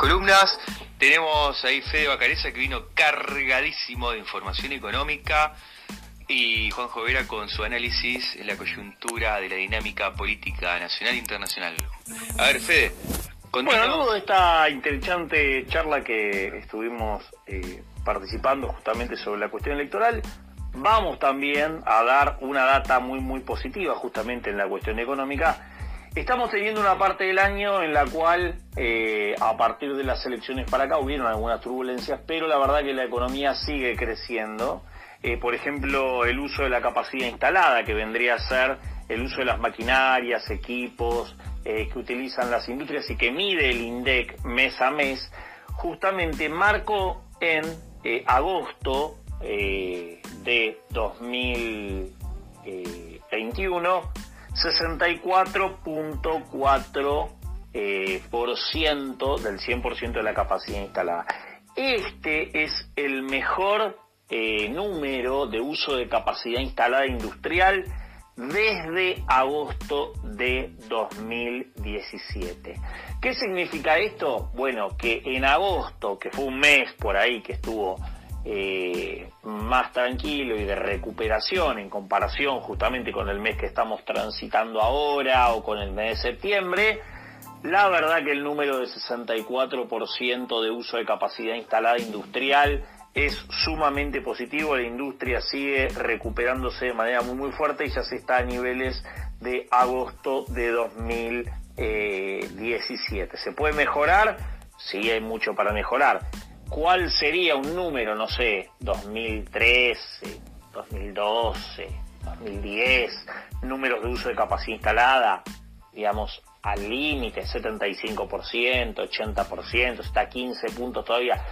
columnas. Tenemos ahí Fede Bacareza que vino cargadísimo de información económica y Juan Jovera con su análisis en la coyuntura de la dinámica política nacional e internacional. A ver, Fede. Bueno, luego de esta interesante charla que estuvimos eh, participando justamente sobre la cuestión electoral, vamos también a dar una data muy, muy positiva justamente en la cuestión económica Estamos teniendo una parte del año en la cual, eh, a partir de las elecciones para acá, hubieron algunas turbulencias, pero la verdad que la economía sigue creciendo. Eh, por ejemplo, el uso de la capacidad instalada, que vendría a ser el uso de las maquinarias, equipos eh, que utilizan las industrias y que mide el INDEC mes a mes, justamente marcó en agosto de 2021 64.4% eh, del 100% de la capacidad instalada. Este es el mejor eh, número de uso de capacidad instalada industrial desde agosto de 2017. ¿Qué significa esto? Bueno, que en agosto, que fue un mes por ahí que estuvo eh, más tranquilo y de recuperación en comparación justamente con el mes que estamos transitando ahora o con el mes de septiembre, la verdad que el número de 64% de uso de capacidad instalada industrial es sumamente positivo, la industria sigue recuperándose de manera muy muy fuerte y ya se está a niveles de agosto de 2017. ¿Se puede mejorar? Sí, hay mucho para mejorar ¿cuál sería un número, no sé, 2013, 2012, 2010, números de uso de capacidad instalada, digamos, al límite, 75%, 80%, está a 15 puntos todavía,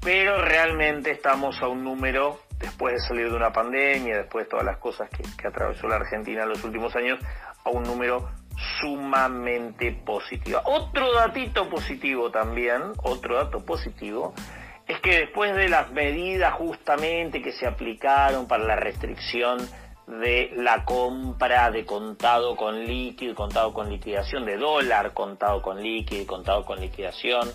pero realmente estamos a un número, después de salir de una pandemia, después de todas las cosas que atravesó la Argentina en los últimos años, a un número sumamente positivo. Otro datito positivo también, otro dato positivo, es que después de las medidas justamente que se aplicaron para la restricción de la compra de contado con líquido, contado con liquidación, de dólar contado con líquido contado con liquidación,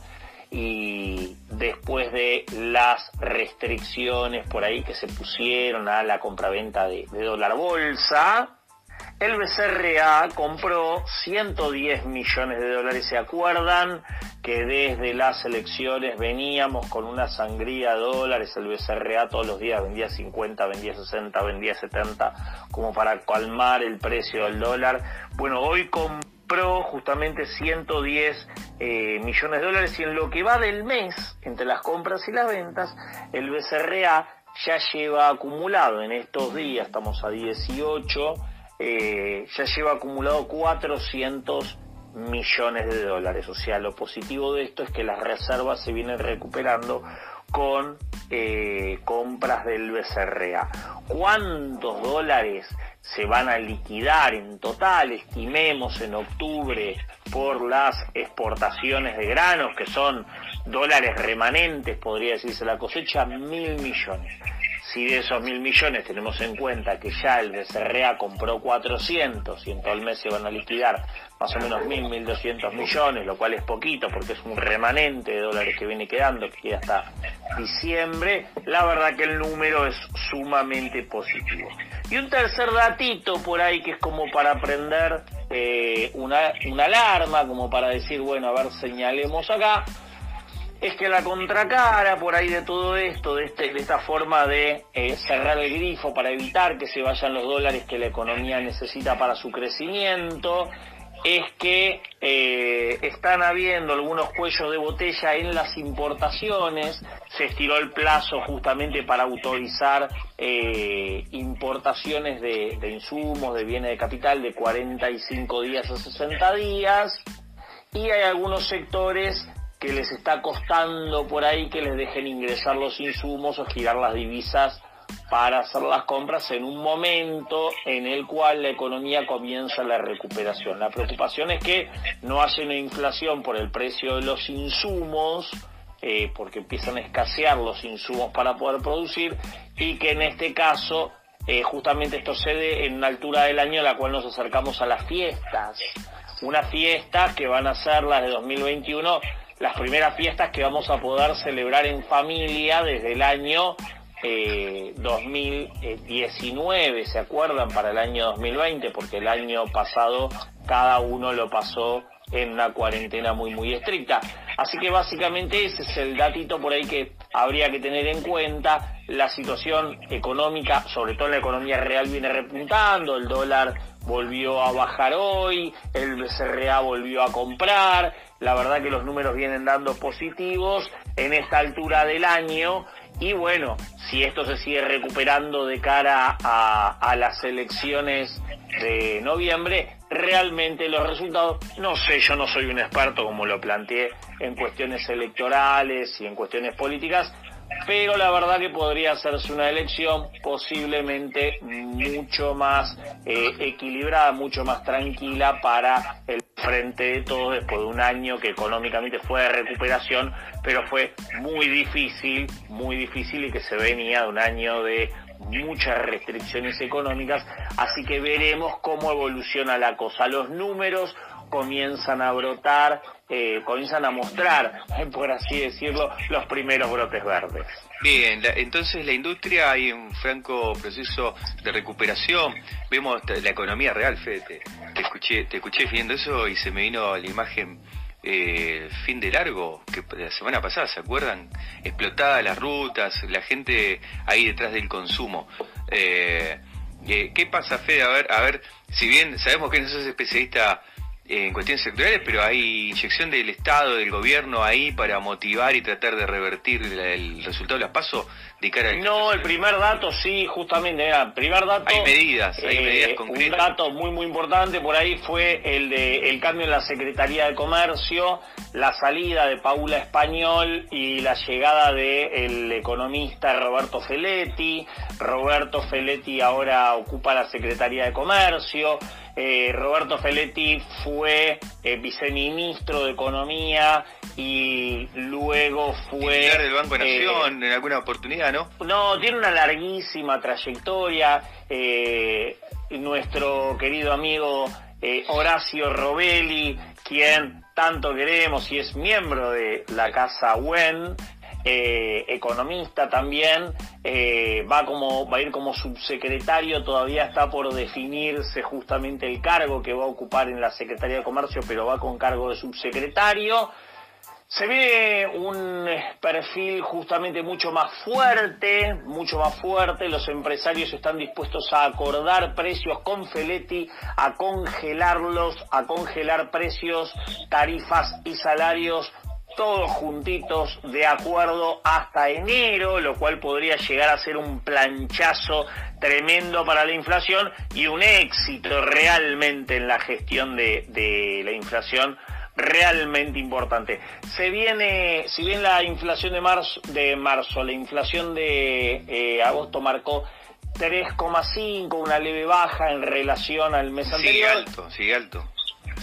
y después de las restricciones por ahí que se pusieron a la compraventa de, de dólar bolsa, el BCRA compró 110 millones de dólares. ¿Se acuerdan que desde las elecciones veníamos con una sangría de dólares? El BCRA todos los días vendía 50, vendía 60, vendía 70, como para calmar el precio del dólar. Bueno, hoy compró justamente 110 eh, millones de dólares y en lo que va del mes, entre las compras y las ventas, el BCRA ya lleva acumulado en estos días, estamos a 18, eh, ya lleva acumulado 400 millones de dólares. O sea, lo positivo de esto es que las reservas se vienen recuperando con eh, compras del BCRA. ¿Cuántos dólares se van a liquidar en total? Estimemos en octubre por las exportaciones de granos, que son dólares remanentes, podría decirse la cosecha, mil millones si de esos mil millones tenemos en cuenta que ya el BCRA compró 400 y en todo el mes se van a liquidar más o menos mil, mil doscientos millones, lo cual es poquito porque es un remanente de dólares que viene quedando, que queda hasta diciembre, la verdad que el número es sumamente positivo. Y un tercer datito por ahí que es como para aprender eh, una, una alarma, como para decir, bueno, a ver, señalemos acá es que la contracara por ahí de todo esto, de, este, esta forma de eh, cerrar el grifo para evitar que se vayan los dólares que la economía necesita para su crecimiento, es que eh, están habiendo algunos cuellos de botella en las importaciones, se estiró el plazo justamente para autorizar eh, importaciones de, de insumos, de bienes de capital de 45 días a 60 días, y hay algunos sectores que les está costando por ahí que les dejen ingresar los insumos o girar las divisas para hacer las compras en un momento en el cual la economía comienza la recuperación. La preocupación es que no haya una inflación por el precio de los insumos, eh, porque empiezan a escasear los insumos para poder producir, y que en este caso eh, justamente esto cede en una altura del año en la cual nos acercamos a las fiestas. Unas fiestas que van a ser las de 2021 las primeras fiestas que vamos a poder celebrar en familia desde el año 2019, ¿se acuerdan? Para el año 2020, porque el año pasado cada uno lo pasó en una cuarentena muy muy estricta. Así que básicamente ese es el datito por ahí que habría que tener en cuenta. La situación económica, sobre todo la economía real, viene repuntando, el dólar volvió a bajar hoy, el BCRA volvió a comprar, la verdad que los números vienen dando positivos en esta altura del año. Y bueno, si esto se sigue recuperando de cara a, las elecciones de noviembre, realmente los resultados, no sé, yo no soy un experto como lo planteé en cuestiones electorales y en cuestiones políticas, pero la verdad que podría hacerse una elección posiblemente mucho más eh, equilibrada, mucho más tranquila para el frente de todos después de un año que económicamente fue de recuperación, pero fue muy difícil, muy difícil y que se venía de un año de muchas restricciones económicas, así que veremos cómo evoluciona la cosa. Los números comienzan a brotar, eh, comienzan a mostrar, por así decirlo, los primeros brotes verdes. Bien, entonces la industria hay un franco proceso de recuperación. Vemos la economía real, Fede. Te, escuché, te escuché viendo eso y se me vino la imagen eh, fin de largo, que la semana pasada, ¿se acuerdan? Explotadas las rutas, la gente ahí detrás del consumo. Eh, eh, ¿Qué pasa, Fede? A ver, a ver, si bien sabemos que no sos especialista en cuestiones sectoriales, pero hay inyección del Estado, del gobierno ahí para motivar y tratar de revertir el, resultado de las pasos de cara No, el primer dato sí, justamente, el primer dato... Hay medidas, hay eh, medidas concretas. Un dato muy, muy importante por ahí fue el de el cambio en la Secretaría de Comercio, la salida de Paula Español y la llegada del economista Roberto Feletti. Roberto Feletti ahora ocupa la Secretaría de Comercio. Eh, Roberto Feletti fue eh, viceministro de Economía y luego fue... del Banco de eh, Nación en alguna oportunidad, ¿no? No, tiene una larguísima trayectoria. nuestro querido amigo Horacio Robelli, quien tanto queremos y es miembro de la Casa WEN, eh, economista también, eh, va, como, va a ir como subsecretario, todavía está por definirse justamente el cargo que va a ocupar en la Secretaría de Comercio, pero va con cargo de subsecretario. Se ve un perfil justamente mucho más fuerte, mucho más fuerte. Los empresarios están dispuestos a acordar precios con Feletti, a congelarlos, a congelar precios, tarifas y salarios todos juntitos de acuerdo hasta enero, lo cual podría llegar a ser un planchazo tremendo para la inflación y un éxito realmente en la gestión de, la inflación realmente importante. Se viene, si bien la inflación de marzo, de marzo la inflación de eh, agosto marcó 3,5, una leve baja en relación al mes anterior. Sigue alto, sigue alto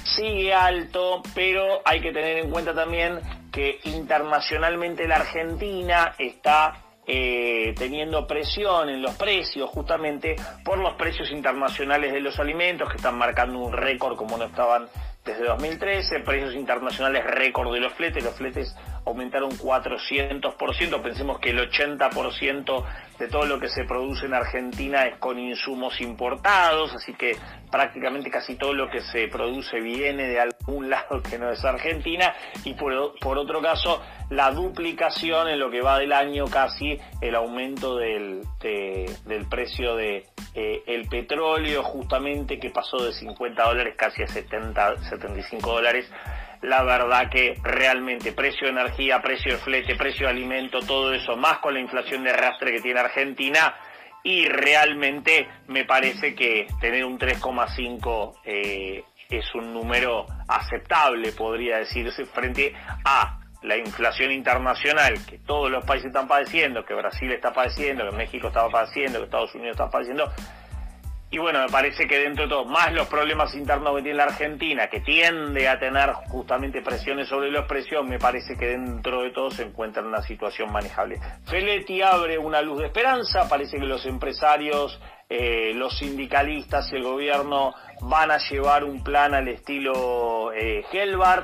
sigue alto, pero hay que tener en cuenta también que internacionalmente la Argentina está eh, teniendo presión en los precios justamente por los precios internacionales de los alimentos que están marcando un récord como no estaban desde 2013, precios internacionales récord de los fletes, los fletes aumentaron 400%, pensemos que el 80% de todo lo que se produce en Argentina es con insumos importados, así que prácticamente casi todo lo que se produce viene de algún lado que no es Argentina, y por, otro caso, la duplicación en lo que va del año casi el aumento del, del precio de eh, el petróleo justamente que pasó de 50 dólares casi a 70, 75 dólares. La verdad que realmente precio de energía, precio de flete, precio de alimento, todo eso, más con la inflación de arrastre que tiene Argentina, y realmente me parece que tener un 3,5 eh, es un número aceptable, podría decirse, frente a la inflación internacional que todos los países están padeciendo, que Brasil está padeciendo, que México estaba padeciendo, que Estados Unidos está padeciendo. Y bueno, me parece que dentro de todo, más los problemas internos que tiene la Argentina, que tiende a tener justamente presiones sobre los precios, me parece que dentro de todo se encuentra en una situación manejable. Feletti abre una luz de esperanza, parece que los empresarios, eh, los sindicalistas y el gobierno van a llevar un plan al estilo eh,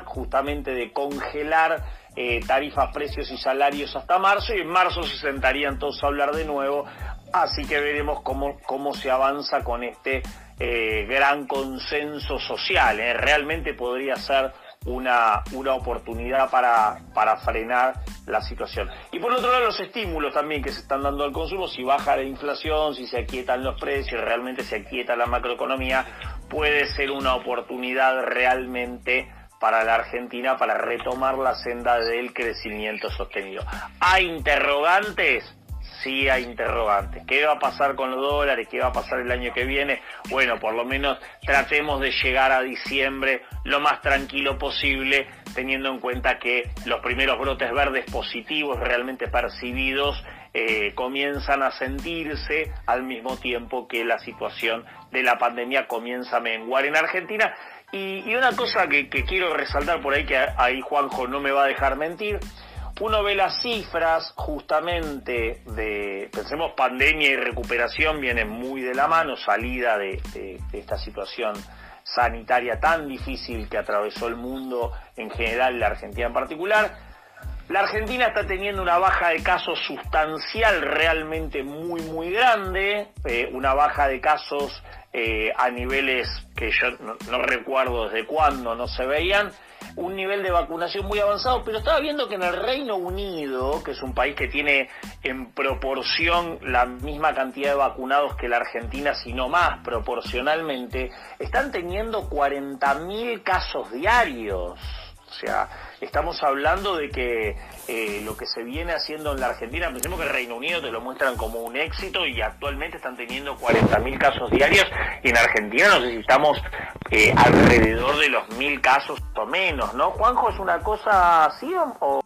justamente de congelar eh, tarifas, precios y salarios hasta marzo y en marzo se sentarían todos a hablar de nuevo. Así que veremos cómo, cómo se avanza con este eh, gran consenso social. ¿eh? Realmente podría ser una, una oportunidad para, para frenar la situación. Y por otro lado, los estímulos también que se están dando al consumo, si baja la inflación, si se aquietan los precios, realmente se aquieta la macroeconomía, puede ser una oportunidad realmente para la Argentina para retomar la senda del crecimiento sostenido. ¿Hay interrogantes? Interrogantes. ¿Qué va a pasar con los dólares? ¿Qué va a pasar el año que viene? Bueno, por lo menos tratemos de llegar a diciembre lo más tranquilo posible, teniendo en cuenta que los primeros brotes verdes positivos realmente percibidos eh, comienzan a sentirse al mismo tiempo que la situación de la pandemia comienza a menguar en Argentina. Y, una cosa que quiero resaltar por ahí, que ahí Juanjo no me va a dejar mentir, uno ve las cifras justamente de, pensemos, pandemia y recuperación vienen muy de la mano, salida de, esta situación sanitaria tan difícil que atravesó el mundo en general, la Argentina en particular. La Argentina está teniendo una baja de casos sustancial realmente muy, muy grande, eh, una baja de casos eh, a niveles que yo no recuerdo desde cuándo no se veían, un nivel de vacunación muy avanzado, pero estaba viendo que en el Reino Unido, que es un país que tiene en proporción la misma cantidad de vacunados que la Argentina, sino más proporcionalmente, están teniendo 40.000 casos diarios. O sea, estamos hablando de que eh, lo que se viene haciendo en la Argentina, pensemos que el Reino Unido te lo muestran como un éxito y actualmente están teniendo 40.000 casos diarios y en Argentina nos necesitamos eh, alrededor de los mil casos o menos, ¿no? Juanjo, ¿es una cosa así o,